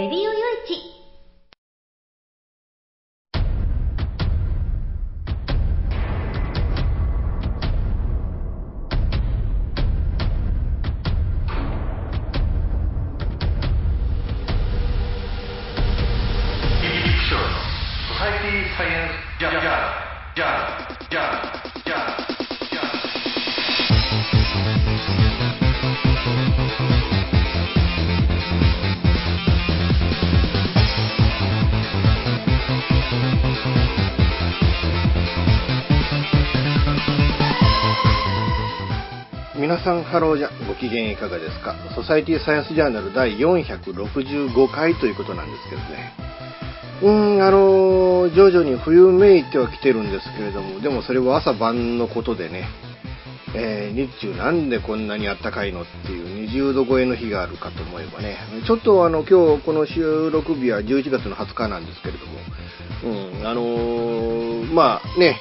レディオよさんハローじゃご機嫌いかがですか？ソサイティサイエンスジャーナル第465回ということなんですけどね。うーんあの徐々に冬めいては来てるんですけれどもでもそれは朝晩のことでね、えー日中なんでこんなにあったかいのっていう20度超えの日があるかと思えばね。ちょっとあの今日この収録日は11月の20日なんですけれども。うんあのーまあね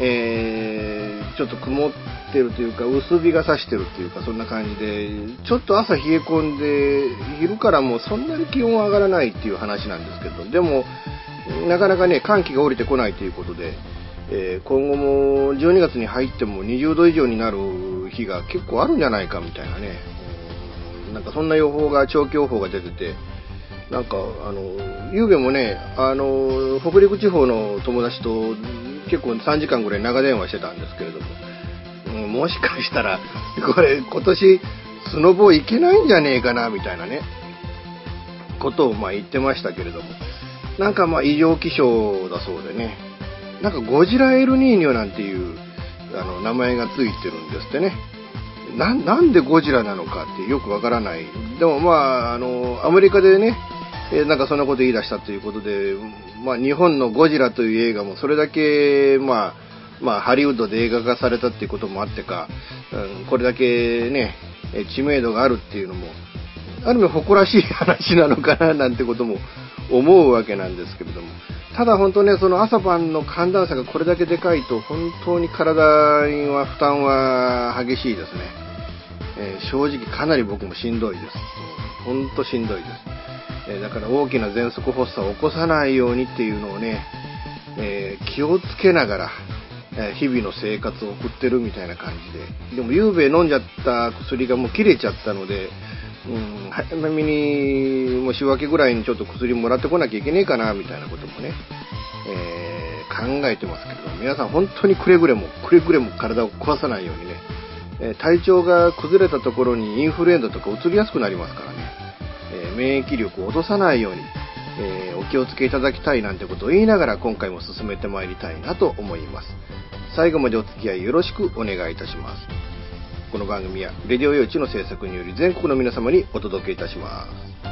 えーちょっと曇ってるというか薄日が差してるというかそんな感じでちょっと朝冷え込んで昼からもうそんなに気温は上がらないっていう話なんですけどでもなかなかね寒気が降りてこないということで、えー今後も12月に入っても20度以上になる日が結構あるんじゃないかみたいなねなんかそんな予報が長期予報が出ててなんかあの夕べもねあの北陸地方の友達と結構3時間ぐらい長電話してたんですけれども、もしかしたらこれ今年スノボ行けないんじゃねえかなみたいなねことをまあ言ってましたけれども。なんかまあ異常気象だそうでね。なんかゴジラエルニーニョなんていうあの名前がついてるんですってね。なんでゴジラなのかってよくわからない。でもまああのアメリカでねえなんかそんなこと言い出したということで、まあ、日本のゴジラという映画もそれだけ、まあ、まあ、ハリウッドで映画化されたっていうこともあってか、うん、これだけね、知名度があるっていうのも、ある意味誇らしい話なのかな なんてことも思うわけなんですけれども、ただ本当ね、その朝晩の寒暖差がこれだけでかいと、本当に体には負担は激しいですね。えー正直かなり僕もしんどいです。本当しんどいです。えーだから大きな喘息発作を起こさないようにっていうのをね、えー気をつけながら、え日々の生活を送ってるみたいな感じで。でも、夕べ飲んじゃった薬がもう切れちゃったので、うん、早めに、もう週明けぐらいにちょっと薬もらってこなきゃいけねえかな、みたいなこともね、えー考えてますけれども、皆さん本当にくれぐれも、くれぐれも体を壊さないようにね、え体調が崩れたところにインフルエンザとか移りやすくなりますからね、え免疫力を落とさないように、えーお気をつけいただきたいなんてことを言いながら今回も進めてまいりたいなと思います最後までお付き合いよろしくお願いいたします。この番組はレディオ用地の制作により全国の皆様にお届けいたします「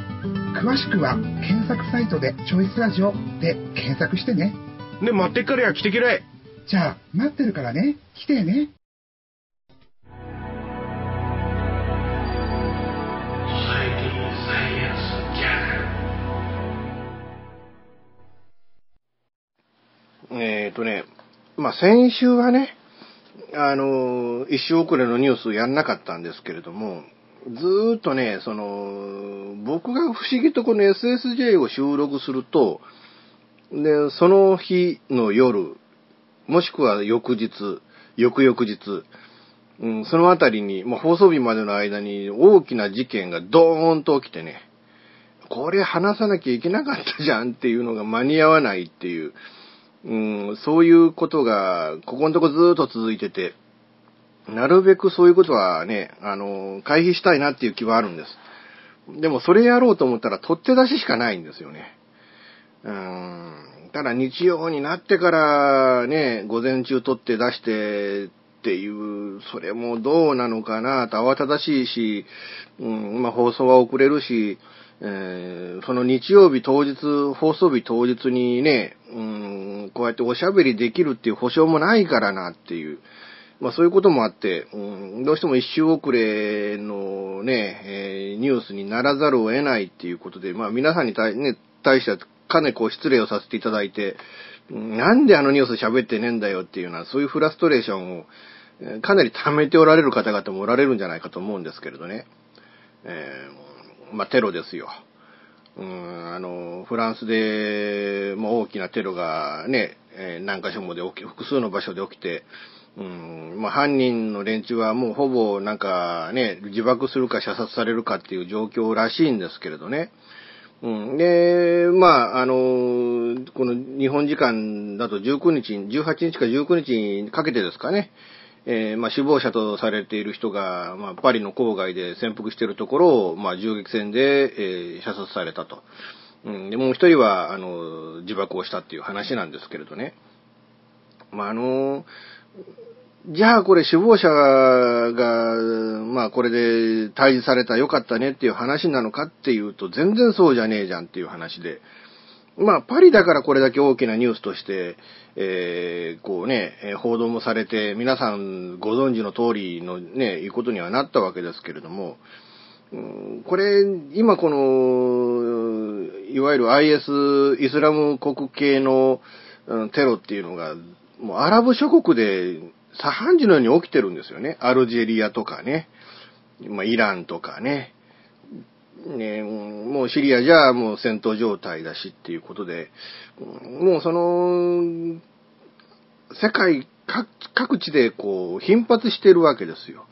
詳しくは、検索サイトでチョイスラジオで検索してね。で、待ってっからや来てけらい。じゃあ、待ってるからね。来てね。えっ、とね、まあ、先週はね、あの、一周遅れのニュースやんなかったんですけれども、ずーっとね、その、僕が不思議とこの SSJ を収録すると、で、その日の夜、もしくは翌日、翌々日、うん、そのあたりに、まあ、放送日までの間に大きな事件がドーンと起きてね、これ話さなきゃいけなかったじゃんっていうのが間に合わないっていう、うん、そういうことが、ここのとこずーっと続いてて、なるべくそういうことはね、あの、回避したいなっていう気はあるんです。でもそれやろうと思ったら取って出ししかないんですよね。うん。ただ日曜になってからね、午前中取って出してっていう、それもどうなのかなと慌ただしいし、うん、まあ放送は遅れるし、えーその日曜日当日、放送日当日にね、うん、こうやっておしゃべりできるっていう保証もないからなっていう、まあそういうこともあって、うん、どうしても一周遅れのね、えーニュースにならざるを得ないっていうことで、まあ皆さんに対,、ね、対してはかなりこう失礼をさせていただいて、なんであのニュース喋ってねえんだよっていうような、そういうフラストレーションを、かなり溜めておられる方々もおられるんじゃないかと思うんですけれどね。えーまあテロですよ。うん、あの、フランスで、も大きなテロがね、え何箇所もで起き、複数の場所で起きて、うん、まあ犯人の連中はもうほぼなんかね、自爆するか射殺されるかっていう状況らしいんですけれどね。うん、で、まあ、あの、この日本時間だと19日、18日か19日にかけてですかね、えーまあ、死亡者とされている人が、まあ、パリの郊外で潜伏しているところを、まあ、銃撃戦で、えー射殺されたと。うん、で、もう一人は、あの、自爆をしたっていう話なんですけれどね。まあ、あの、じゃあこれ死亡者が、まあこれで退治されたらよかったねっていう話なのかっていうと全然そうじゃねえじゃんっていう話で。まあパリだからこれだけ大きなニュースとして、えー、こうね、報道もされて皆さんご存知の通りのね、いうことにはなったわけですけれども、これ、今この、いわゆる IS、イスラム国系のテロっていうのが、もうアラブ諸国で左半時のように起きてるんですよね。アルジェリアとかね、まあ、イランとかね。ね、もうシリアじゃもう戦闘状態だしっていうことで、もうその、世界各地でこう頻発してるわけですよ。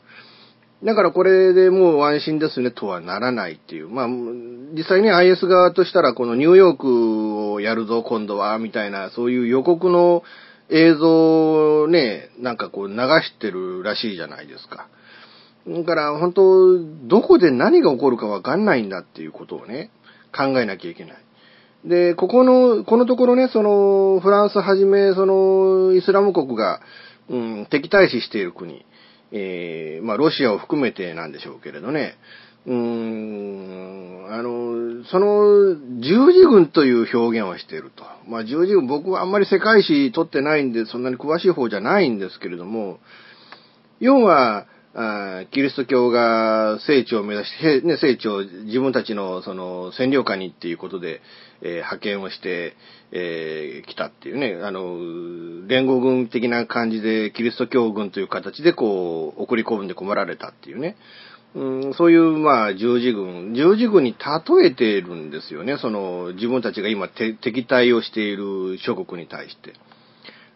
だからこれでもう安心ですねとはならないっていう。まあ、実際に IS 側としたらこのニューヨークをやるぞ今度は、みたいな、そういう予告の映像をね、なんかこう流してるらしいじゃないですか。だから本当、どこで何が起こるかわかんないんだっていうことをね、考えなきゃいけない。で、ここの、このところね、その、フランスはじめ、その、イスラム国が、うん、敵対視している国、えー、まあ、ロシアを含めてなんでしょうけれどね、うーん、あの、その、十字軍という表現をしていると。まあ、十字軍、僕はあんまり世界史取ってないんで、そんなに詳しい方じゃないんですけれども、要は、あキリスト教が聖地を目指して、ね、聖地を自分たちのその占領下にっていうことで、えー派遣をして、えー来たっていうね、あの、連合軍的な感じでキリスト教軍という形でこう、送り込んで込まられたっていうね、うん、そういう、まあ、十字軍、十字軍に例えてるんですよね、その、自分たちが今敵対をしている諸国に対して。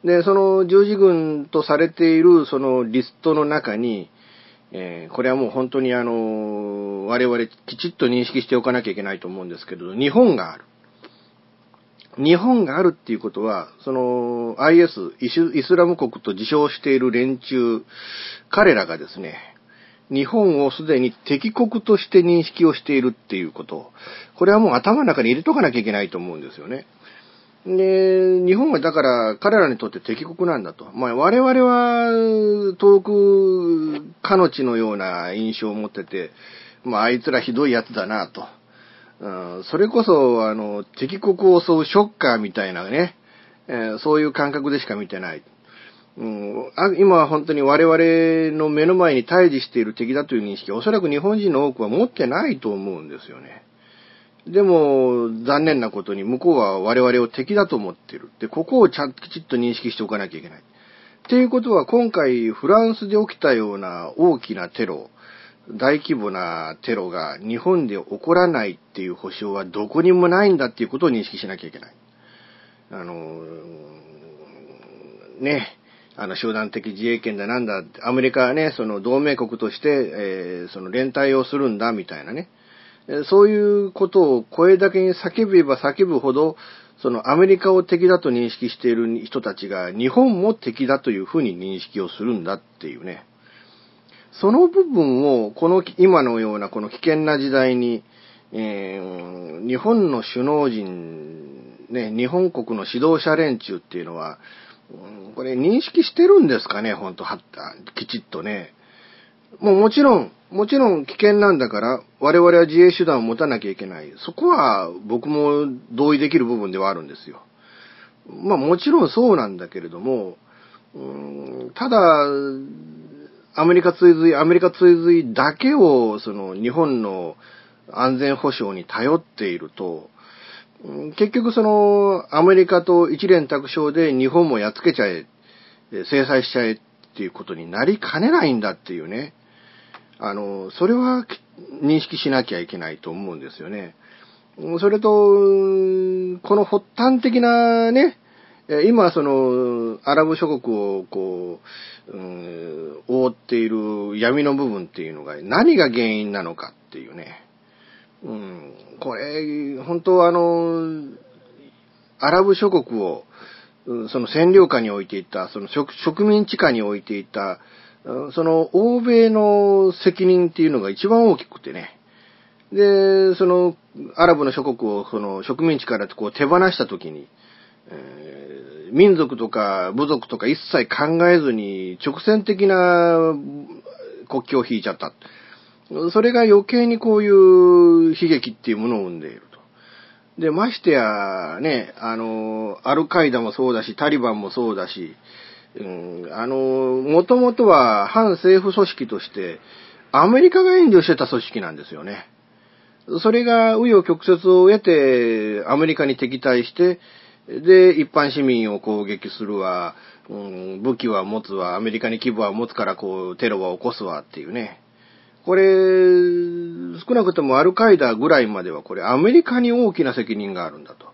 で、その十字軍とされているそのリストの中に、えーこれはもう本当にあの、我々きちっと認識しておかなきゃいけないと思うんですけど、日本がある。日本があるっていうことは、その IS、イスラム国と自称している連中、彼らがですね、日本をすでに敵国として認識をしているっていうこと、これはもう頭の中に入れとかなきゃいけないと思うんですよね。で、日本はだから彼らにとって敵国なんだと。まあ我々は遠く彼の地のような印象を持ってて、まああいつらひどい奴だなと。うん、それこそ、あの、敵国を襲うショッカーみたいなね、え、そういう感覚でしか見てない。うん、あ今は本当に我々の目の前に対峙している敵だという認識はおそらく日本人の多くは持ってないと思うんですよね。でも、残念なことに向こうは我々を敵だと思ってる。で、ここをちゃんときちっと認識しておかなきゃいけない。っていうことは今回フランスで起きたような大きなテロ、大規模なテロが日本で起こらないっていう保証はどこにもないんだっていうことを認識しなきゃいけない。あの、ね、あの、集団的自衛権だなんだ、アメリカはね、その同盟国として、えー、その連帯をするんだみたいなね。そういうことを声だけに叫べば叫ぶほど、そのアメリカを敵だと認識している人たちが日本も敵だというふうに認識をするんだっていうね。その部分を、この今のようなこの危険な時代に、えー、日本の首脳陣、ね、日本国の指導者連中っていうのは、これ認識してるんですかね、ほんと、はったきちっとね。もうもちろん、もちろん危険なんだから、我々は自衛手段を持たなきゃいけない。そこは僕も同意できる部分ではあるんですよ。まあもちろんそうなんだけれども、うんただ、アメリカ追随、アメリカ追随だけを、その日本の安全保障に頼っていると、結局そのアメリカと一連卓勝で日本もやっつけちゃえ、制裁しちゃえっていうことになりかねないんだっていうね。あの、それは認識しなきゃいけないと思うんですよね。それと、この発端的なね、今その、アラブ諸国をこう、うん、覆っている闇の部分っていうのが何が原因なのかっていうね。うん、これ、本当はあの、アラブ諸国を、その占領下に置いていた、その植民地下に置いていた、その欧米の責任っていうのが一番大きくてね。で、そのアラブの諸国をその植民地からこう手放したときに、えー、民族とか部族とか一切考えずに直線的な国境を引いちゃった。それが余計にこういう悲劇っていうものを生んでいると。で、ましてや、ね、あの、アルカイダもそうだし、タリバンもそうだし、うん、あの、もともとは反政府組織として、アメリカが援助してた組織なんですよね。それが紆余曲折を得て、アメリカに敵対して、で、一般市民を攻撃するわ、うん、武器は持つわ、アメリカに規模は持つからこう、テロは起こすわっていうね。これ、少なくともアルカイダぐらいまではこれアメリカに大きな責任があるんだと。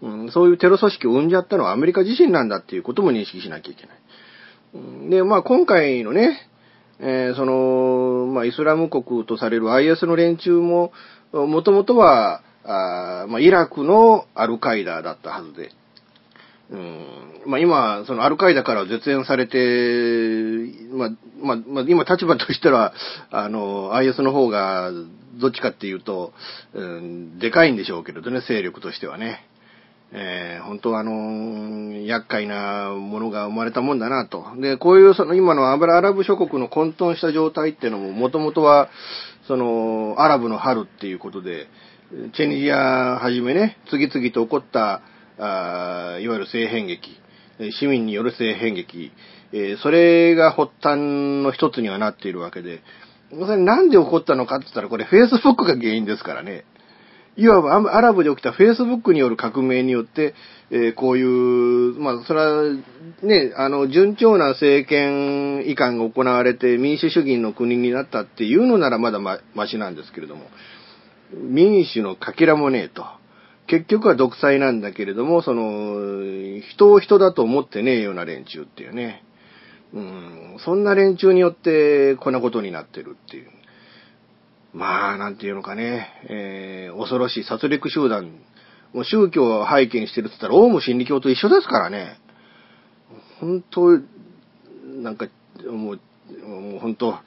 うん、そういうテロ組織を生んじゃったのはアメリカ自身なんだっていうことも認識しなきゃいけない。で、まあ今回のね、えー、その、まあイスラム国とされる IS の連中も、もともとは、あまあ、イラクのアルカイダだったはずで、うんまあ、今、そのアルカイダから絶縁されて、まあ、まあ、まあ、今立場としては、あの、IS の方が、どっちかっていうと、うん、でかいんでしょうけれどね、勢力としてはね。えー、本当あの厄介なものが生まれたもんだなと。で、こういうその今のアラブ諸国の混沌した状態っていうのも、もともとは、その、アラブの春っていうことで、チェニジアはじめね、次々と起こった、あいわゆる性変劇、市民による性変劇、え、それが発端の一つにはなっているわけで、それなんで起こったのかって言ったら、これ Facebook が原因ですからね。いわばアラブで起きた Facebook による革命によって、え、こういう、まあ、それは、ね、あの、順調な政権移管が行われて民主主義の国になったっていうのならまだま、ましなんですけれども、民主のかけらもねえと。結局は独裁なんだけれども、その、人を人だと思ってねえような連中っていうね。うん、そんな連中によってこんなことになってるっていう。まあ、なんていうのかね、えー、恐ろしい殺戮集団、もう宗教を背景にしてるって言ったら、オウム真理教と一緒ですからね。本当、なんか、もう、もう本当、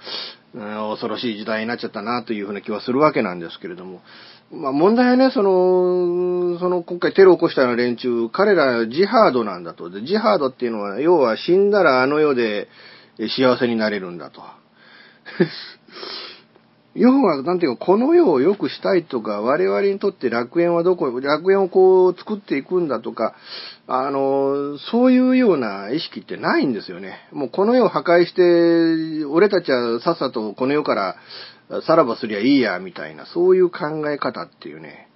恐ろしい時代になっちゃったなというふうな気はするわけなんですけれども。まあ問題はね、その、その今回テロを起こしたような連中、彼らジハードなんだと。で、ジハードっていうのは、要は死んだらあの世で幸せになれるんだと。要は、なんていうか、この世を良くしたいとか、我々にとって楽園はどこ、楽園をこう作っていくんだとか、あの、そういうような意識ってないんですよね。もうこの世を破壊して、俺たちはさっさとこの世からさらばすりゃいいや、みたいな、そういう考え方っていうね。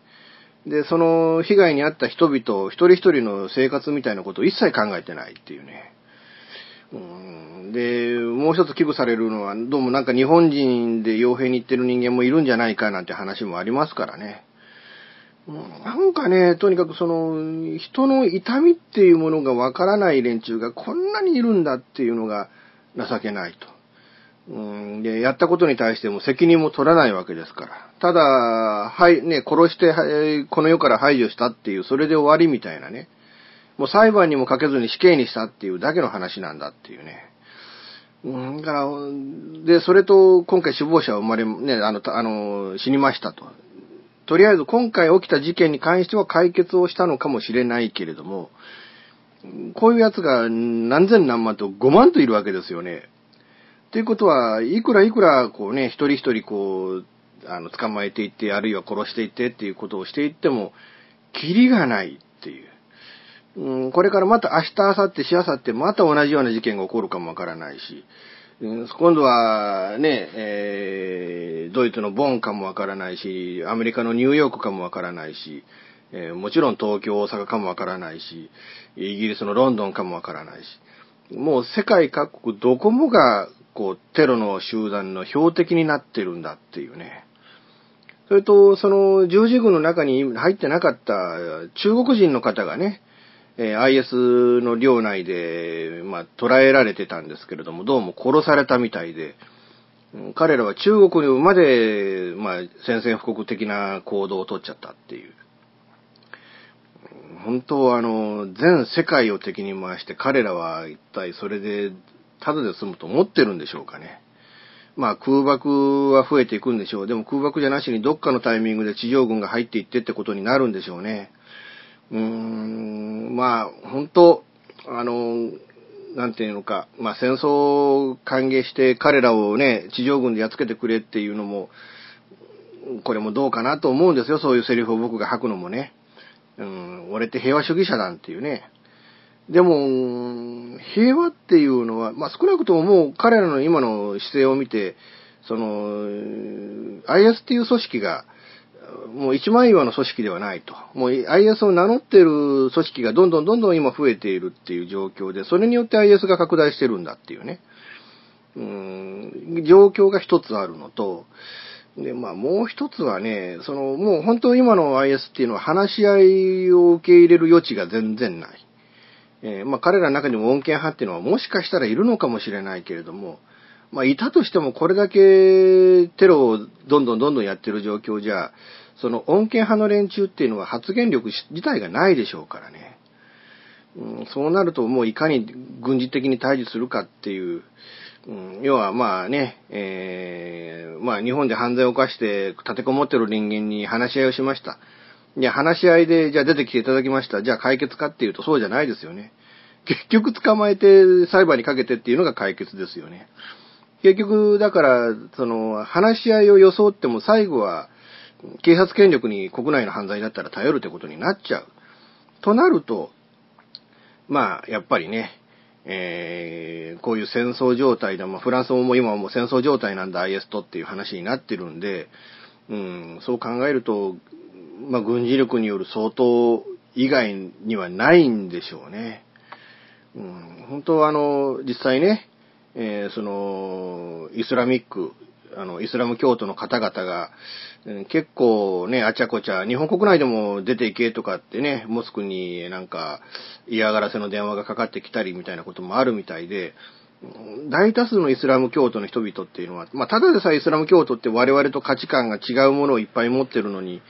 で、その被害に遭った人々、一人一人の生活みたいなことを一切考えてないっていうね。うんで、もう一つ危惧されるのは、どうもなんか日本人で傭兵に行ってる人間もいるんじゃないかなんて話もありますからね。なんかね、とにかくその、人の痛みっていうものがわからない連中がこんなにいるんだっていうのが情けないと。うんで、やったことに対しても責任も取らないわけですから。ただ、はい、ね、殺して、この世から排除したっていう、それで終わりみたいなね。もう裁判にもかけずに死刑にしたっていうだけの話なんだっていうね。うん、だから、で、それと今回死亡者は生まれ、ね、あの、あの、死にましたと。とりあえず今回起きた事件に関しては解決をしたのかもしれないけれども、こういうやつが何千何万と5万といるわけですよね。ということは、いくらいくらこうね、一人一人こう、あの、捕まえていって、あるいは殺していってっていうことをしていっても、キリがないっていう。うん、これからまた明日、明後日、しあさってまた同じような事件が起こるかもわからないし、うん、今度はね、えー、ドイツのボンかもわからないし、アメリカのニューヨークかもわからないし、えー、もちろん東京、大阪かもわからないし、イギリスのロンドンかもわからないし、もう世界各国どこもが、こう、テロの集団の標的になってるんだっていうね。それと、その十字軍の中に入ってなかった中国人の方がね、え、IS の領内で、まあ、捕らえられてたんですけれども、どうも殺されたみたいで、彼らは中国まで、まあ、宣戦布告的な行動を取っちゃったっていう。本当はあの、全世界を敵に回して彼らは一体それで、ただで済むと思ってるんでしょうかね。まあ空爆は増えていくんでしょう。でも空爆じゃなしにどっかのタイミングで地上軍が入っていってってことになるんでしょうね。うーん、まあ、本当あの、なんていうのか、まあ戦争を歓迎して彼らをね、地上軍でやっつけてくれっていうのも、これもどうかなと思うんですよ、そういうセリフを僕が吐くのもね。うん、俺って平和主義者なんていうね。でも、平和っていうのは、まあ少なくとももう彼らの今の姿勢を見て、その、IS っていう組織が、もう一枚岩の組織ではないと。もう IS を名乗ってる組織がどんどんどんどん今増えているっていう状況で、それによって IS が拡大してるんだっていうね。うん、状況が一つあるのと、で、まあもう一つはね、そのもう本当今の IS っていうのは話し合いを受け入れる余地が全然ない。えー、まあ彼らの中にも穏健派っていうのはもしかしたらいるのかもしれないけれども、まあいたとしてもこれだけテロをどんどんどんどんやってる状況じゃ、その穏健派の連中っていうのは発言力自体がないでしょうからね。うん、そうなるともういかに軍事的に対峙するかっていう、うん、要はまあね、えー、まあ日本で犯罪を犯して立てこもってる人間に話し合いをしました。いや、話し合いで、じゃあ出てきていただきました。じゃあ解決かっていうとそうじゃないですよね。結局捕まえて裁判にかけてっていうのが解決ですよね。結局、だから、その、話し合いを装っても最後は、警察権力に国内の犯罪だったら頼るってことになっちゃう。となると、まあ、やっぱりね、えー、こういう戦争状態で、まあ、フランスも今はもう戦争状態なんだ、IS とっていう話になってるんで、うん、そう考えると、まあ、軍事力による相当以外にはないんでしょうね。うん、本当はあの、実際ね、えー、その、イスラミック、あの、イスラム教徒の方々が、結構ね、あちゃこちゃ、日本国内でも出ていけとかってね、モスクになんか嫌がらせの電話がかかってきたりみたいなこともあるみたいで、大多数のイスラム教徒の人々っていうのは、まあ、ただでさえイスラム教徒って我々と価値観が違うものをいっぱい持ってるのに、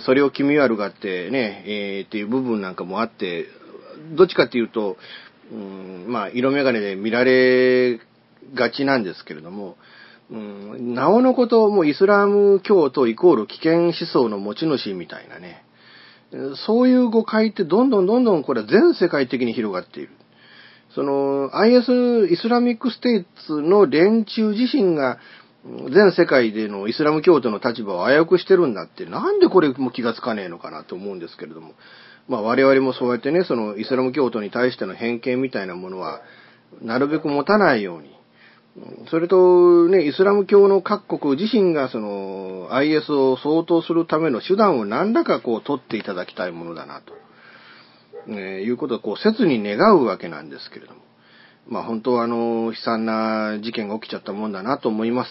それを気味悪がってね、えー、っていう部分なんかもあって、どっちかっていうと、うん、まあ、色眼鏡で見られがちなんですけれども、うん、なおのこと、もうイスラム教徒イコール危険思想の持ち主みたいなね。そういう誤解ってどんどんどんどんこれは全世界的に広がっている。その IS、イスラミックステイツの連中自身が全世界でのイスラム教徒の立場を危うくしてるんだって、なんでこれも気がつかねえのかなと思うんですけれども。まあ我々もそうやってね、そのイスラム教徒に対しての偏見みたいなものは、なるべく持たないように。それとね、イスラム教の各国自身がその IS を相当するための手段を何らかこう取っていただきたいものだなと。ね、いうことをこう切に願うわけなんですけれども。まあ本当はあの、悲惨な事件が起きちゃったもんだなと思います。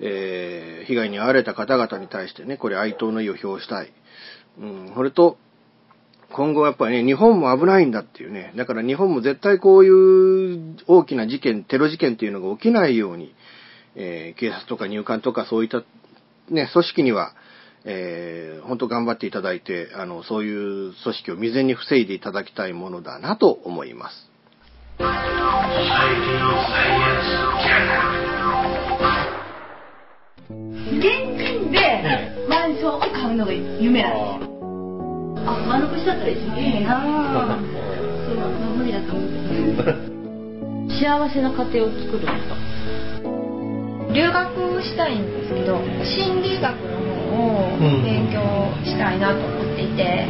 えー、被害に遭われた方々に対してね、これ哀悼の意を表したい。うん、それと、今後やっぱりね、日本も危ないんだっていうね。だから日本も絶対こういう大きな事件、テロ事件っていうのが起きないように、えー、警察とか入管とかそういったね、組織には、えー、本当頑張っていただいて、あの、そういう組織を未然に防いでいただきたいものだなと思います。現金でマンションを買うのが夢なんですよ。あ、丸腰だったら一番いいなぁ。そう、まあ無理だと思う。幸せな家庭を作るんですか留学したいんですけど、心理学の方を勉強したいなと思っていて、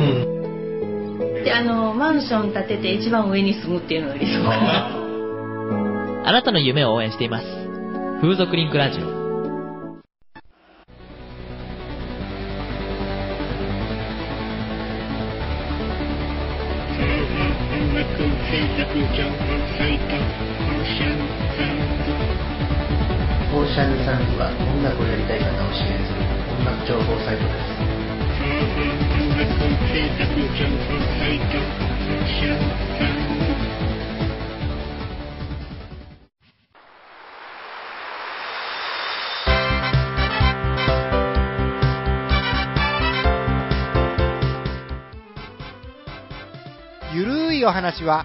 で、あの、マンション建てて一番上に住むっていうのが理想かな。あなたの夢を応援しています。風俗リンクラジオ。オーシャンサンズは音楽をやりたい方を支援する音楽情報サイトです。ゆるいお話は、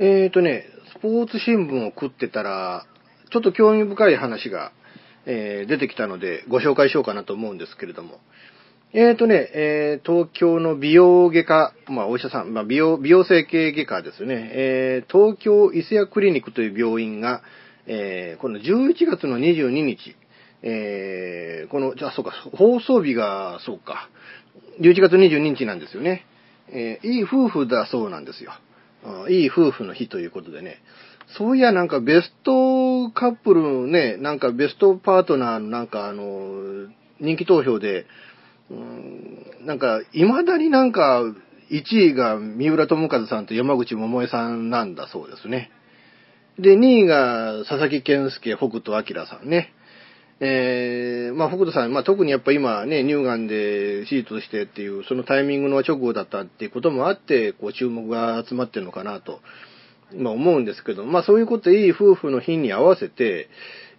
えーとね、スポーツ新聞を食ってたら、ちょっと興味深い話が、えー出てきたので、ご紹介しようかなと思うんですけれども。えーとね、えー東京の美容外科、まあお医者さん、まあ美容、美容整形外科ですね、えー東京伊勢屋クリニックという病院が、えーこの11月の22日、えーこの、じゃあそうか、放送日が、そうか、11月22日なんですよね。えーいい夫婦だそうなんですよ。いい夫婦の日ということでね。そういや、なんかベストカップルのね、なんかベストパートナーのなんかあの、人気投票で、うんなんか、未だになんか、1位が三浦友和さんと山口百恵さんなんだそうですね。で、2位が佐々木健介、北斗晶さんね。えー、まあ、北斗さん、まあ、特にやっぱ今ね、乳がんで手術してっていう、そのタイミングの直後だったっていうこともあって、こう、注目が集まってるのかなと、まあ、思うんですけど、まあ、そういうこといい夫婦の日に合わせて、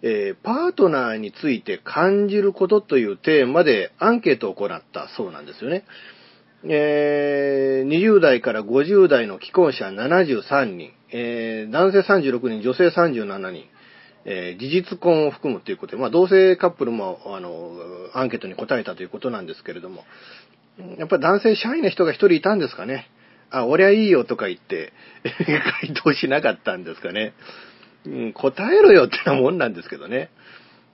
えー、パートナーについて感じることというテーマでアンケートを行ったそうなんですよね。えー、20代から50代の既婚者73人、えー、男性36人、女性37人、えー事実婚を含むということで、まあ、同性カップルも、あの、アンケートに答えたということなんですけれども、やっぱり男性シャイな人が一人いたんですかね。あ、俺はいいよとか言って、回答しなかったんですかね。うん、答えろよってなもんなんですけどね。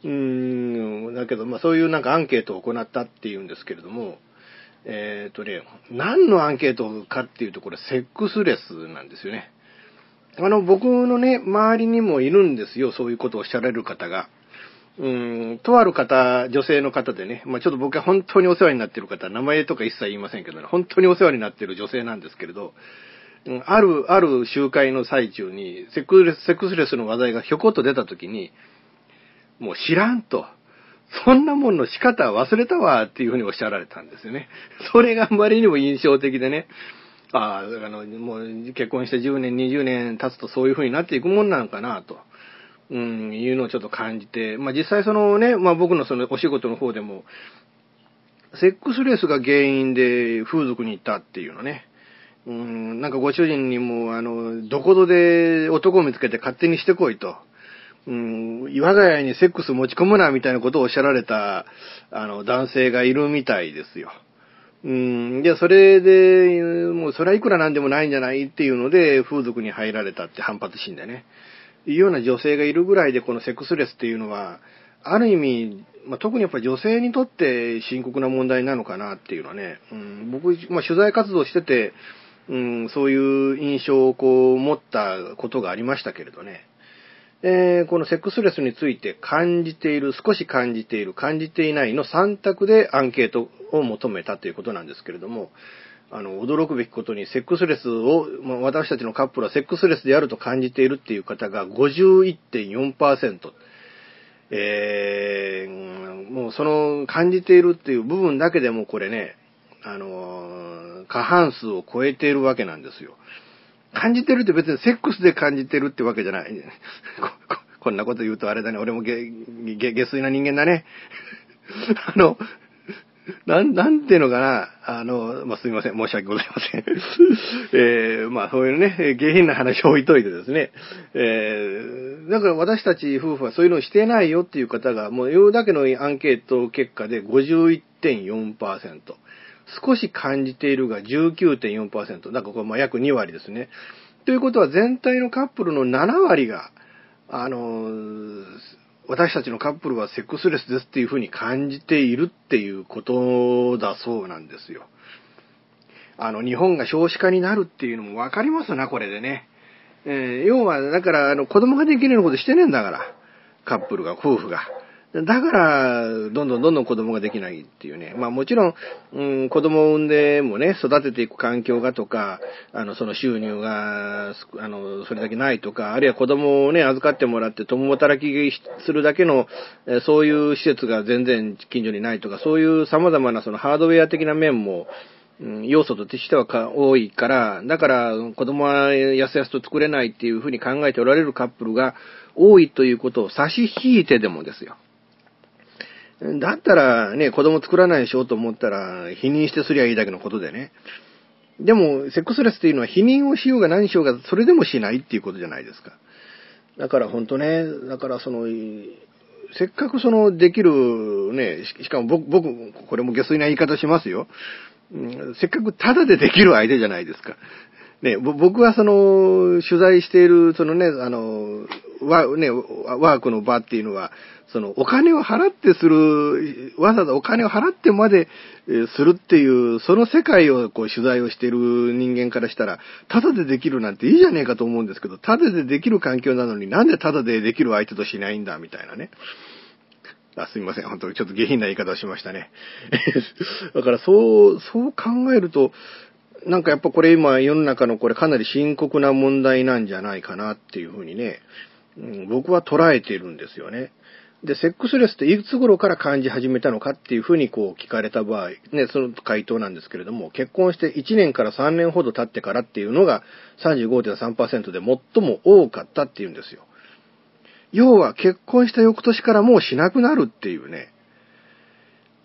うん、だけど、まあそういうなんかアンケートを行ったっていうんですけれども、えっ、とね、何のアンケートかっていうと、これセックスレスなんですよね。あの、僕のね、周りにもいるんですよ、そういうことをおっしゃられる方が。うん、とある方、女性の方でね、まあちょっと僕は本当にお世話になってる方、名前とか一切言いませんけどね、本当にお世話になってる女性なんですけれど、うんある、ある集会の最中に、セックスレス、セックスレスの話題がひょこっと出た時に、もう知らんと。そんなもんの仕方忘れたわっていうふうにおっしゃられたんですよね。それがあまりにも印象的でね。ああ、あの、もう結婚して10年、20年経つとそういうふうになっていくもんなのかなと。うん、いうのをちょっと感じて、まあ実際そのね、まあ僕のそのお仕事の方でも、セックスレスが原因で風俗に行ったっていうのね。うん、なんかご主人にも、あの、どこぞで男を見つけて勝手にしてこいと。うん、我が家にセックス持ち込むなみたいなことをおっしゃられた、あの、男性がいるみたいですよ。うん、で、それで、もうそれはいくらなんでもないんじゃないっていうので、風俗に入られたって反発心でね。いうような女性がいるぐらいで、このセックスレスっていうのは、ある意味、まあ、特にやっぱ女性にとって深刻な問題なのかなっていうのはね、うん、僕、まあ、取材活動してて、うん、そういう印象をこう持ったことがありましたけれどね。えーこのセックスレスについて感じている、少し感じている、感じていないの3択でアンケートを求めたということなんですけれども、あの、驚くべきことに、セックスレスを、まあ私たちのカップルはセックスレスであると感じているっていう方が51.4%。えー、もうその感じているっていう部分だけでもこれね、あの過半数を超えているわけなんですよ。感じてるって別にセックスで感じてるってわけじゃない。ここんなこと言うとあれだね。俺も、下水な人間だね。あの、なん、なんていうのかな。あの、まあ、すみません。申し訳ございません。えー、まあ、そういうね、下品な話を置いといてですね。えー、だから私たち夫婦はそういうのをしてないよっていう方が、もう言うだけのアンケート結果で51.4%。少し感じているが19.4%。だからこれま約2割ですね。ということは全体のカップルの7割が、あの私たちのカップルはセックスレスですっていうふうに感じているっていうことだそうなんですよ。あの、日本が少子化になるっていうのもわかりますな、これでね。えー要は、だから、あの、子供ができるようなことしてねえんだから。カップルが、夫婦が。だから、どんどんどんどん子供ができないっていうね。まあもちろん、うん、子供を産んでもね、育てていく環境がとか、あの、その収入が、あの、それだけないとか、あるいは子供をね、預かってもらって共働きするだけの、そういう施設が全然近所にないとか、そういう様々なそのハードウェア的な面も、ん要素としては多いから、だから子供はやすやすと作れないっていうふうに考えておられるカップルが多いということを差し引いてでもですよ。だったらね、子供作らないでしょと思ったら、否認してすりゃいいだけのことでね。でも、セックスレスっていうのは否認をしようが何しようが、それでもしないっていうことじゃないですか。だから本当ね、だからその、せっかくそのできるね、しかも僕、僕、これも下水な言い方しますよ。うんせっかくタダでできる相手じゃないですか。ね、僕はその、取材している、そのね、あの、ワ,、ね、ワークの場っていうのは、その、お金を払ってする、わざわざお金を払ってまでするっていう、その世界をこう取材をしている人間からしたら、タダでできるなんていいじゃねえかと思うんですけど、タダでできる環境なのになんでタダでできる相手としないんだ、みたいなね。あ、すみません。本当にちょっと下品な言い方をしましたね。だからそう、そう考えると、なんかやっぱこれ今世の中のこれかなり深刻な問題なんじゃないかなっていうふうにね、うん僕は捉えているんですよね。で、セックスレスっていつ頃から感じ始めたのかっていうふうにこう聞かれた場合、ね、その回答なんですけれども、結婚して1年から3年ほど経ってからっていうのが35.3%で最も多かったっていうんですよ。要は結婚した翌年からもうしなくなるっていうね。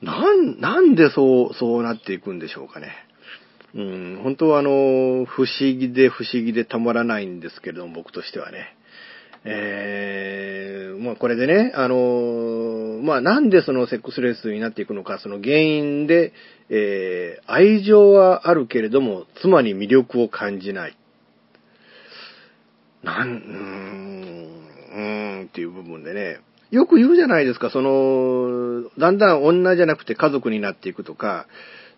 なん、なんでそう、そうなっていくんでしょうかね。うん、本当はあの、不思議で不思議でたまらないんですけれども、僕としてはね。えー、まあこれでね、あの、まあなんでそのセックスレスになっていくのか、その原因で、えー、愛情はあるけれども、妻に魅力を感じない。なん、うーん、うーんっていう部分でね、よく言うじゃないですか、その、だんだん女じゃなくて家族になっていくとか、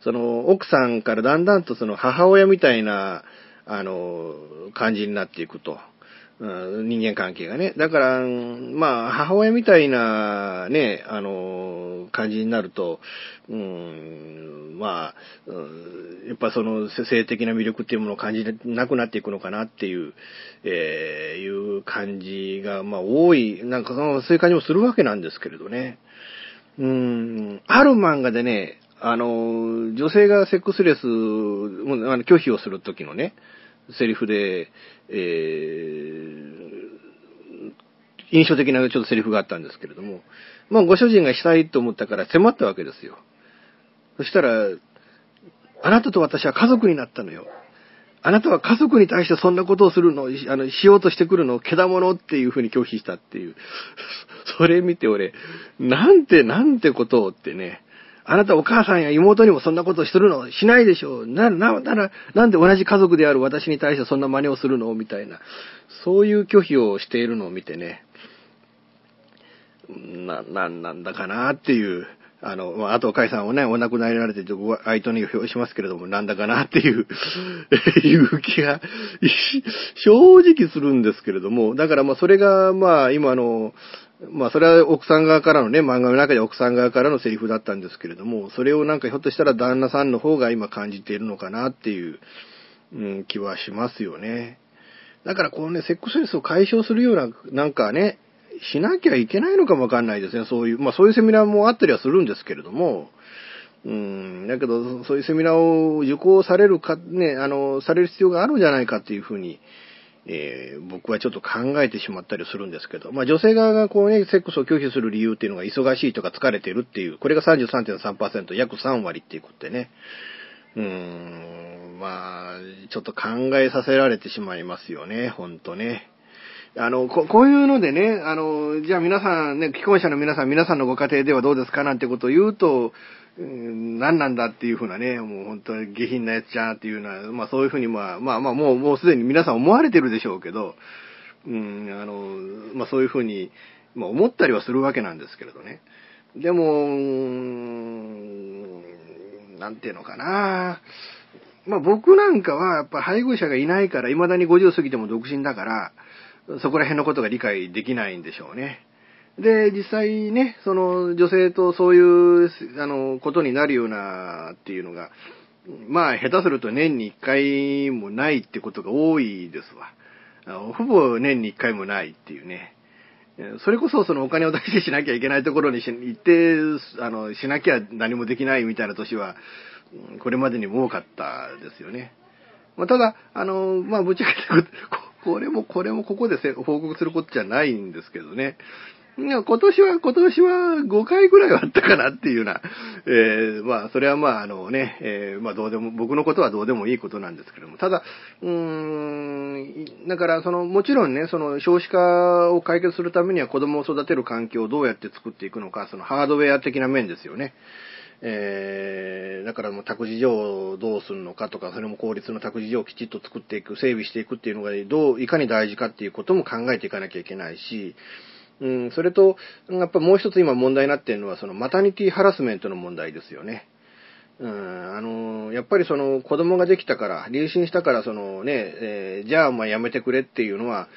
その、奥さんからだんだんとその母親みたいな、あの、感じになっていくと。うん人間関係がね。だから、まあ、母親みたいな、ね、あの、感じになると、うん、まあ、うんやっぱその性的な魅力っていうものを感じなくなっていくのかなっていう、えーいう感じが、まあ、多い、なんかそういう感じもするわけなんですけれどね。うん、ある漫画でね、あの、女性がセックスレス、拒否をする時のね、セリフで、えー印象的なちょっとセリフがあったんですけれども、まあご主人がしたいと思ったから迫ったわけですよ。そしたら、あなたと私は家族になったのよ。あなたは家族に対してそんなことをするの、あの、しようとしてくるのを、けだものっていうふうに拒否したっていう。それ見て俺、なんて、なんてことをってね。あなたお母さんや妹にもそんなことするのしないでしょう。な、な、なら、なんで同じ家族である私に対してそんな真似をするのみたいな。そういう拒否をしているのを見てね。な、なんなんだかなっていう。あの、まあ、あと、甲斐さんをね、お亡くなりになられて、ご愛悼に表しますけれども、なんだかなっていう、いう気が、正直するんですけれども、だからまあ、それが、まあ、今の、まあ、それは奥さん側からのね、漫画の中で奥さん側からのセリフだったんですけれども、それをなんかひょっとしたら旦那さんの方が今感じているのかなっていう、うん、気はしますよね。だからこのね、セックスレスを解消するような、なんかね、しなきゃいけないのかもわかんないですね。そういう、まあそういうセミナーもあったりはするんですけれども、うん、だけど、そういうセミナーを受講されるか、ね、あの、される必要があるんじゃないかっていうふうに、えー僕はちょっと考えてしまったりするんですけど、まあ女性側がこうね、セックスを拒否する理由っていうのが忙しいとか疲れてるっていう、これが33.3%、約3割っていうことでね。うーん、まあ、ちょっと考えさせられてしまいますよね、ほんとね。あの、ここういうのでね、あの、じゃあ皆さんね、既婚者の皆さん、皆さんのご家庭ではどうですかなんてことを言うと、うん何なんだっていうふうなね、もう本当に下品なやつじゃんっていうような、まあそういうふうにまあ、まあまあもう、もうすでに皆さん思われてるでしょうけど、うん、あの、まあそういうふうに、まあ思ったりはするわけなんですけれどね。でも、うんなんていうのかな。まあ僕なんかはやっぱ配偶者がいないから、未だに50過ぎても独身だから、そこら辺のことが理解できないんでしょうね。で、実際ね、その女性とそういう、あの、ことになるようなっていうのが、まあ下手すると年に1回もないってことが多いですわ。ほぼ年に1回もないっていうね。それこそそのお金を出してしなきゃいけないところにし行って、あの、しなきゃ何もできないみたいな年は、これまでにも多かったですよね。まあ、ただ、あの、まあ、ぶっちゃけてこれもこれもここで報告することじゃないんですけどね。いや今年は、今年は5回ぐらいはあったかなっていうような、えーまあ、それはまあ、あのね、えーまあ、どうでも、僕のことはどうでもいいことなんですけども、ただ、うーん、だから、その、もちろんね、その、少子化を解決するためには子供を育てる環境をどうやって作っていくのか、その、ハードウェア的な面ですよね。えー、だからもう託児所をどうするのかとか、それも公立の託児所をきちっと作っていく、整備していくっていうのが、どう、いかに大事かっていうことも考えていかなきゃいけないし、うん、それと、やっぱもう一つ今問題になっているのは、そのマタニティハラスメントの問題ですよね。うん、あの、やっぱりその子供ができたから、妊娠したから、そのね、えーじゃあまあやめてくれっていうのは、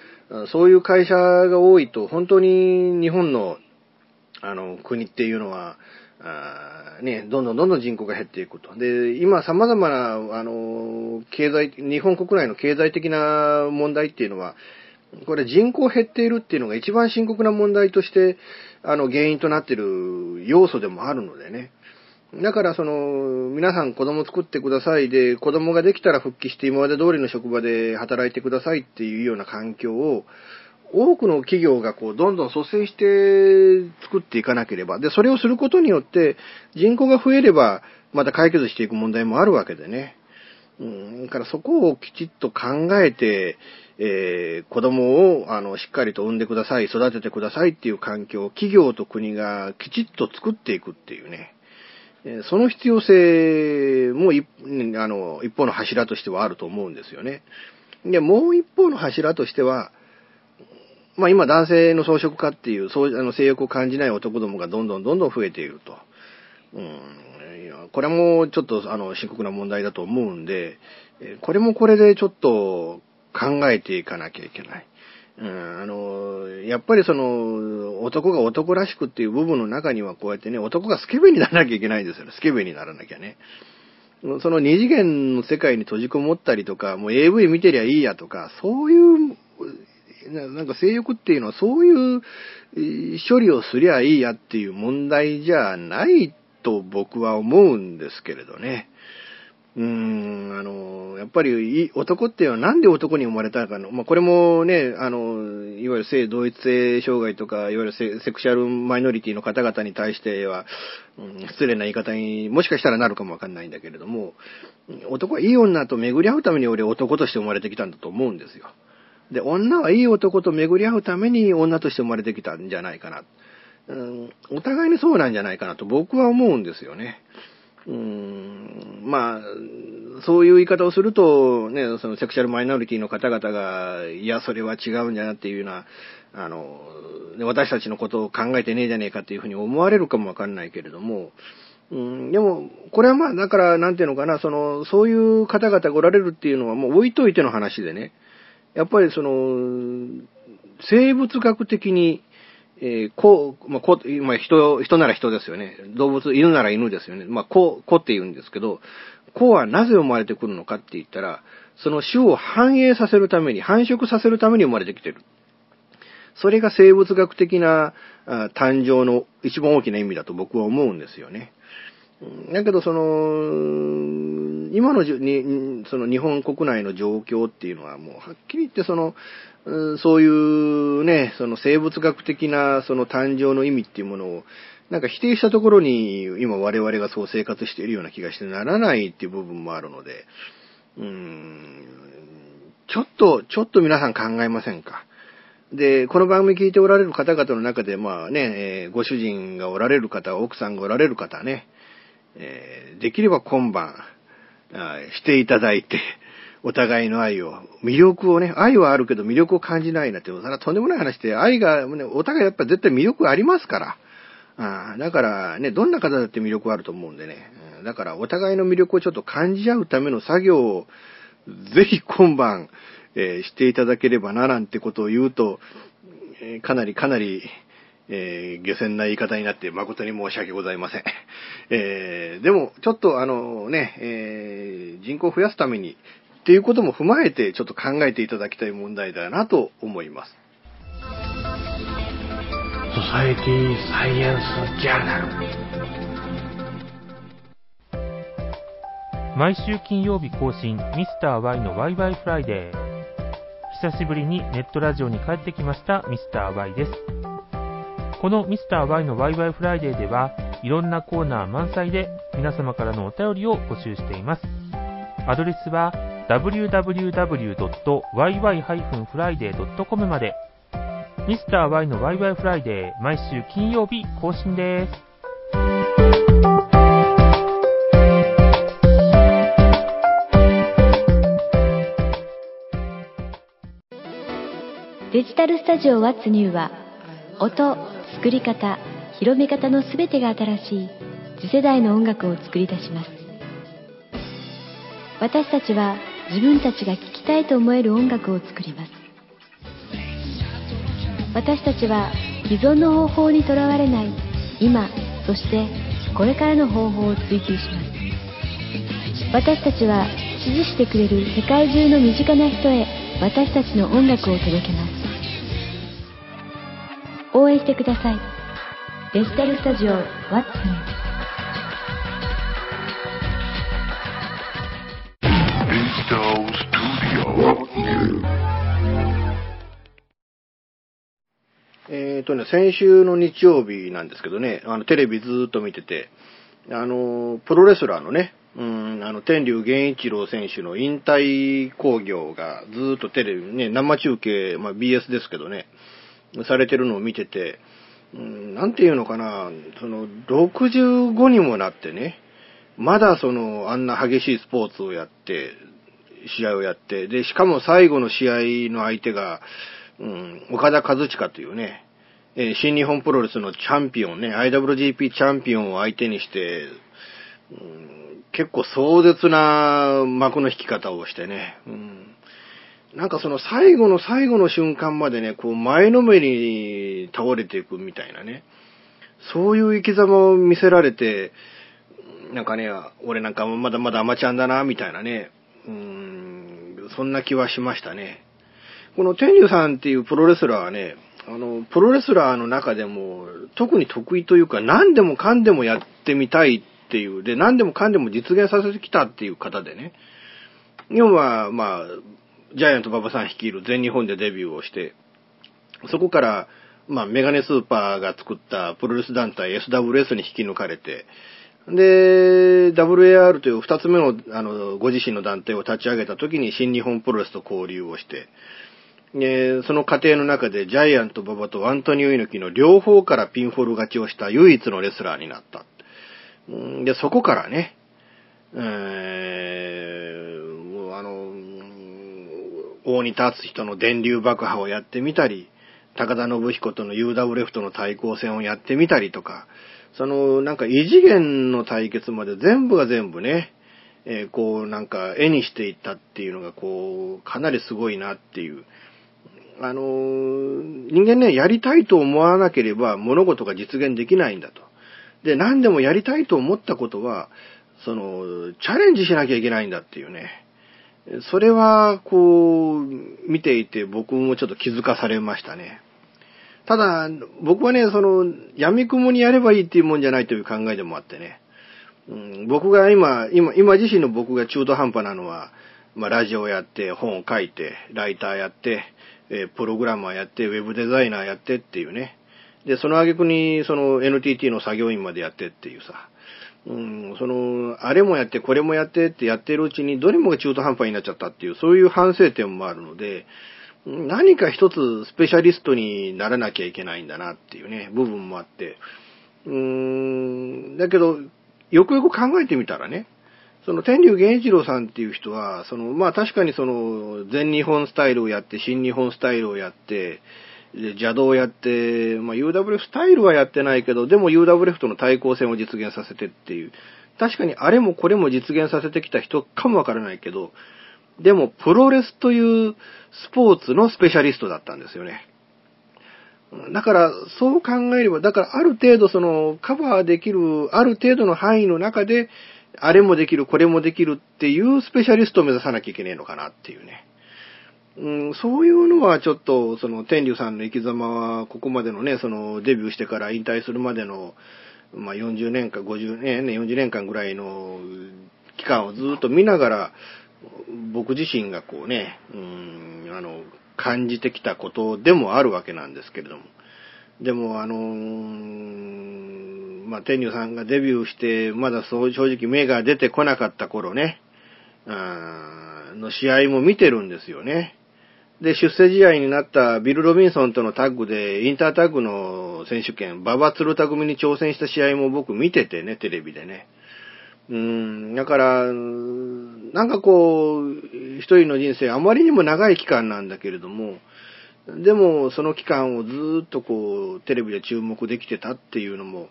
そういう会社が多いと、本当に日本の、あの、国っていうのは、あね、どんどんどんどん人口が減っていくと。で、今様々な、あの、経済、日本国内の経済的な問題っていうのは、これ人口減っているっていうのが一番深刻な問題として、あの、原因となっている要素でもあるのでね。だから、その、皆さん子供作ってくださいで、子供ができたら復帰して今まで通りの職場で働いてくださいっていうような環境を、多くの企業がこう、どんどん率先して作っていかなければ。で、それをすることによって、人口が増えれば、また解決していく問題もあるわけでね。うん、だからそこをきちっと考えて、えー子供を、あの、しっかりと産んでください、育ててくださいっていう環境を企業と国がきちっと作っていくっていうね。えその必要性も一あの一方の柱としてはあると思うんですよね。で、もう一方の柱としては、まあ今男性の装飾化っていう、そうあの性欲を感じない男どもがどんどんどんどん増えていると。うん、いやこれもちょっとあの深刻な問題だと思うんで、これもこれでちょっと考えていかなきゃいけない。うん、あの、やっぱりその、男が男らしくっていう部分の中にはこうやってね、男がスケベにならなきゃいけないんですよね。スケベにならなきゃね。その二次元の世界に閉じこもったりとか、もう AV 見てりゃいいやとか、そういう、なんか性欲っていうのはそういう処理をすりゃいいやっていう問題じゃないと僕は思うんですけれどね。うーん、あの、やっぱり男っていうのはなんで男に生まれたかの、まあ、これもね、あの、いわゆる性同一性障害とか、いわゆるセセクシャルマイノリティの方々に対しては、うん失礼な言い方にもしかしたらなるかもわかんないんだけれども、男はいい女と巡り合うために俺男として生まれてきたんだと思うんですよ。で、女はいい男と巡り合うために女として生まれてきたんじゃないかな。うん、お互いにそうなんじゃないかなと僕は思うんですよね。うーん、まあ、そういう言い方をすると、ね、そのセクシャルマイノリティの方々が、いや、それは違うんじゃなっていうような、あの、私たちのことを考えてねえじゃねえかっていうふうに思われるかもわかんないけれども、うん、でも、これはまあ、だから、なんていうのかな、その、そういう方々がおられるっていうのはもう置いといての話でね、やっぱりその、生物学的に、えー、こう、まあ、こう、まあ、人、人なら人ですよね。動物、犬なら犬ですよね。まあ、こう、こって言うんですけど、こうはなぜ生まれてくるのかって言ったら、その種を繁栄させるために、繁殖させるために生まれてきてる。それが生物学的な誕生の一番大きな意味だと僕は思うんですよね。だけど、その、今のじに、その日本国内の状況っていうのはもうはっきり言ってその、そういうね、その生物学的なその誕生の意味っていうものを、なんか否定したところに今我々がそう生活しているような気がしてならないっていう部分もあるので、うん、ちょっと、ちょっと皆さん考えませんか。で、この番組聞いておられる方々の中で、まあね、えーご主人がおられる方、奥さんがおられる方ね、えできれば今晩、あしていただいて、お互いの愛を、魅力をね、愛はあるけど魅力を感じないなって、それはとんでもない話で、愛が、ね、お互いやっぱ絶対魅力ありますから。あーだからね、どんな方だって魅力あると思うんでね。だからお互いの魅力をちょっと感じ合うための作業を、ぜひ今晩、えーしていただければな、なんてことを言うと、えーかなりかなり、えー下船な言い方になって誠に申し訳ございません。えーでも、ちょっとあのね、えー人口を増やすために、っていうことも踏まえて、ちょっと考えていただきたい問題だなと思います。ソサエティサイエンスジャーナル毎週金曜日更新ミスター y のワイワイフライデー久しぶりにネットラジオに帰ってきましたミスター y ですこのミスター y のワイワイフライデーではいろんなコーナー満載で皆様からのお便りを募集しています。アドレスは www.yy-friday.com まで。ミスター y のワイワイフライデー毎週金曜日更新です。デジタルスタジオ What's New は音、作り方、広め方のすべてが新しい次世代の音楽を作り出します。私たちは自分たちが聴きたいと思える音楽を作ります。私たちは既存の方法にとらわれない今そしてこれからの方法を追求します。私たちは支持してくれる世界中の身近な人へ私たちの音楽を届けます。応援してください。デジタルスタジオ What's New えっ、とね、先週の日曜日なんですけどね、あの、テレビずっと見てて、あの、プロレスラーのね、うん、あの、天竜源一郎選手の引退興行がずっとテレビね、生中継、まあ BS ですけどね、されてるのを見てて、うん、なんていうのかな、その、65にもなってね、まだその、あんな激しいスポーツをやって、試合をやって、で、しかも最後の試合の相手が、うん、岡田和親というね、えー新日本プロレスのチャンピオンね、IWGP チャンピオンを相手にして、うん、結構壮絶な幕の引き方をしてね、うん、なんかその最後の最後の瞬間までね、こう前のめりに倒れていくみたいなね、そういう生き様を見せられて、なんかね、俺なんかまだまだアマちゃんだな、みたいなね、うーん、そんな気はしましたね。この天竜さんっていうプロレスラーはね、あの、プロレスラーの中でも特に得意というか何でもかんでもやってみたいっていう、で、何でもかんでも実現させてきたっていう方でね、要は、まあ、ジャイアント馬場さん率いる全日本でデビューをして、そこから、まあ、メガネスーパーが作ったプロレス団体 SWS に引き抜かれて、で、WAR という二つ目の、あの、ご自身の団体を立ち上げた時に新日本プロレスと交流をして、で、その過程の中でジャイアント馬場とアントニオ猪木の両方からピンフォール勝ちをした唯一のレスラーになった。で、そこからね、え、王に立つ人の電流爆破をやってみたり、高田信彦との UWF との対抗戦をやってみたりとか、その、なんか異次元の対決まで全部が全部ね、えー、こう、なんか絵にしていったっていうのが、こう、かなりすごいなっていう。あの人間ね、やりたいと思わなければ物事が実現できないんだと。で、何でもやりたいと思ったことは、その、チャレンジしなきゃいけないんだっていうね。それは、こう、見ていて僕もちょっと気づかされましたね。ただ、僕はね、その、闇雲にやればいいっていうもんじゃないという考えでもあってね。うん、僕が今、今、今自身の僕が中途半端なのは、まあ、ラジオやって、本を書いて、ライターやって、え、プログラマーやって、ウェブデザイナーやってっていうね。で、その挙句に、その NTT の作業員までやってっていうさ。うん、その、あれもやって、これもやってってやってるうちに、どれもが中途半端になっちゃったっていう、そういう反省点もあるので、何か一つスペシャリストにならなきゃいけないんだなっていうね、部分もあって。うーん、だけど、よくよく考えてみたらね、その天竜源一郎さんっていう人は、その、まあ確かにその、全日本スタイルをやって、新日本スタイルをやって、で邪道をやって、まあ UWF スタイルはやってないけど、でも UWF との対抗戦を実現させてっていう、確かにあれもこれも実現させてきた人かもわからないけど、でもプロレスというスポーツのスペシャリストだったんですよね。だから、そう考えれば、だからある程度そのカバーできる、ある程度の範囲の中で、あれもできる、これもできるっていうスペシャリストを目指さなきゃいけないのかなっていうね。うん、そういうのはちょっと、その天竜さんの生き様は、ここまでのね、そのデビューしてから引退するまでの、まあ40年間、50年、ね、40年間ぐらいの期間をずっと見ながら、僕自身がこうね、うん、あの、感じてきたことでもあるわけなんですけれども。でも、あのー、まあ、天竜さんがデビューして、まだそう正直目が出てこなかった頃ね、あの試合も見てるんですよね。で、出世試合になったビル・ロビンソンとのタッグで、インタータッグの選手権、馬場鶴田組に挑戦した試合も僕見ててね、テレビでね。うん、だから、なんかこう、一人の人生あまりにも長い期間なんだけれども、でもその期間をずっとこう、テレビで注目できてたっていうのも、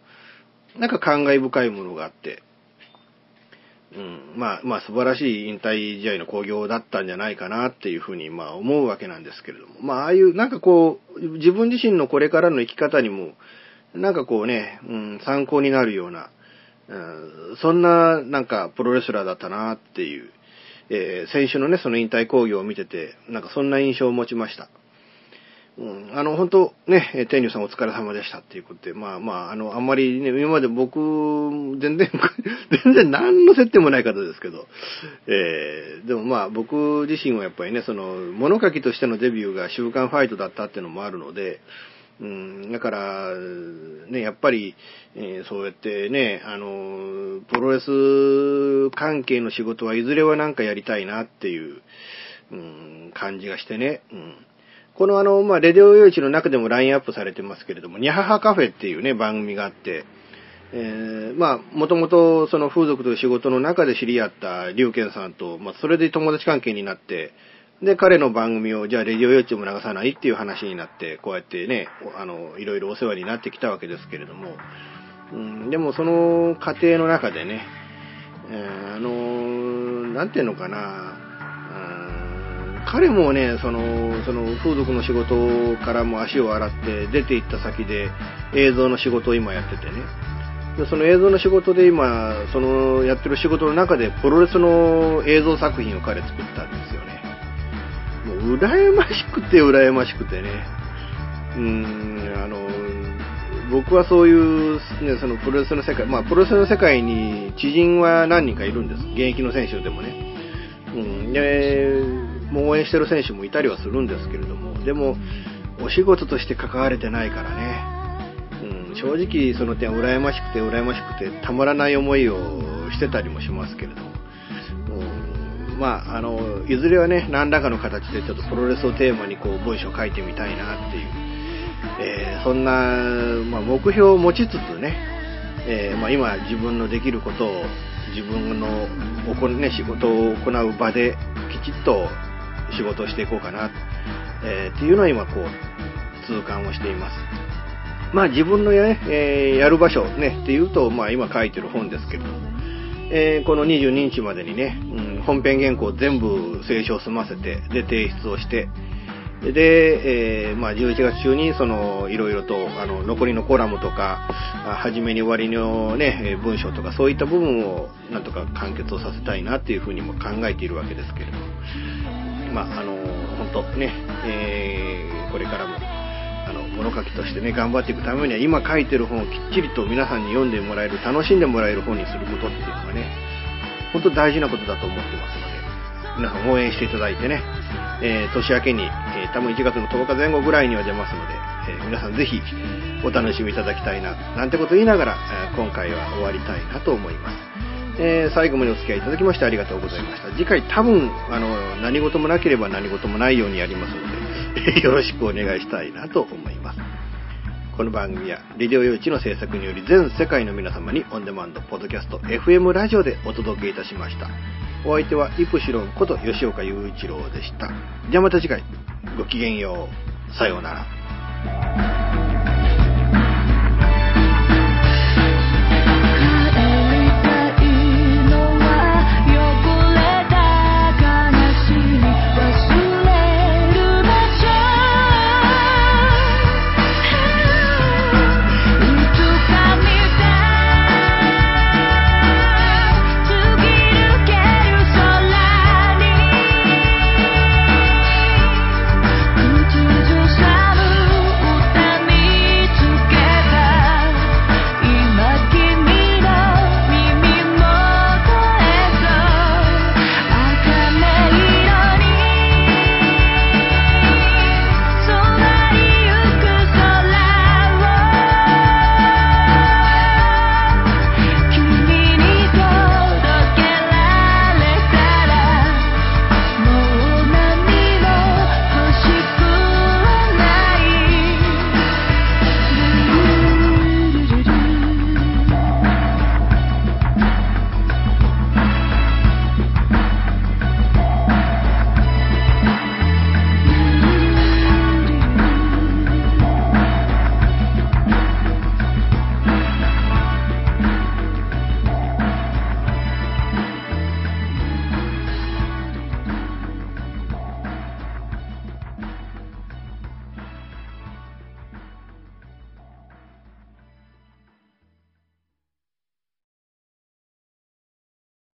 なんか感慨深いものがあって、うん、まあ、まあ素晴らしい引退試合の興行だったんじゃないかなっていうふうにまあ思うわけなんですけれども、まあああいうなんかこう、自分自身のこれからの生き方にも、なんかこうね、うん、参考になるような、うん、そんななんかプロレスラーだったなっていう、えー、先週のね、その引退興行を見てて、なんかそんな印象を持ちました。うん、あの、本当ね、天竜さんお疲れ様でしたっていうことで、まあまあ、あの、あんまりね、今まで僕、全然、全然何の接点もない方ですけど、えー、でもまあ僕自身はやっぱりね、その、物書きとしてのデビューが週刊ファイトだったっていうのもあるので、うん、だから、ね、やっぱり、えー、そうやってね、あの、プロレス関係の仕事はいずれはなんかやりたいなっていう、うん、感じがしてね、うん。このあの、まあ、レディオ用地の中でもラインアップされてますけれども、ニャハハカフェっていうね、番組があって、えー、まあ、もともとその風俗という仕事の中で知り合った龍賢さんと、まあ、それで友達関係になって、で、彼の番組を、じゃあ、レディオ用地も流さないっていう話になって、こうやってね、あの、いろいろお世話になってきたわけですけれども、うん、でもその過程の中でね、えー、あのー、なんていうのかな、彼もね、その、その風俗の仕事からも足を洗って出て行った先で映像の仕事を今やっててね。でその映像の仕事で今、そのやってる仕事の中でプロレスの映像作品を彼作ったんですよね。もう羨ましくて羨ましくてね。うーん、あの、僕はそういう、ね、そのプロレスの世界、まあプロレスの世界に知人は何人かいるんです。現役の選手でもね。うん、で、応援してる選手もいたりはするんですけれども、でも、お仕事として関われてないからね。うん、正直その点羨ましくて羨ましくてたまらない思いをしてたりもしますけれども、うん、まああのいずれはね何らかの形でちょっとプロレスをテーマにこう文章を書いてみたいなっていう、えーそんな、まあ、目標を持ちつつね、えーまあ、今自分のできることを自分の行、ね、仕事を行う場できちっと仕事をしていこうかな、えーっていうのは今こう痛感をしています。まあ自分のや,、ねえーやる場所ねっていうと、まあ今書いてる本ですけど、えーこの22日までにね、うん本編原稿全部清書を済ませて、で提出をして、で、えーまあ11月中にそのいろいろとあの残りのコラムとか、初めに終わりのね、文章とかそういった部分をなんとか完結をさせたいなっていうふうにも考えているわけですけれど、まああの本当ね、えーこれからもあの物書きとしてね頑張っていくためには今書いてる本をきっちりと皆さんに読んでもらえる楽しんでもらえる本にすることっていうのがね本当大事なことだと思ってますので皆さん応援していただいてね、えー年明けに、えー多分1月の10日前後ぐらいには出ますので、え皆さんぜひお楽しみいただきたいななんてこと言いながら、え今回は終わりたいなと思います。えー最後までお付き合いいただきましてありがとうございました。次回多分、あの、何事もなければ何事もないようにやりますので、よろしくお願いしたいなと思います。この番組は、レディオ用地の制作により全世界の皆様にオンデマンド、ポッドキャスト、FM ラジオでお届けいたしました。お相手は、イプシロンこと吉岡雄一郎でした。じゃあまた次回、ごきげんよう。さようなら。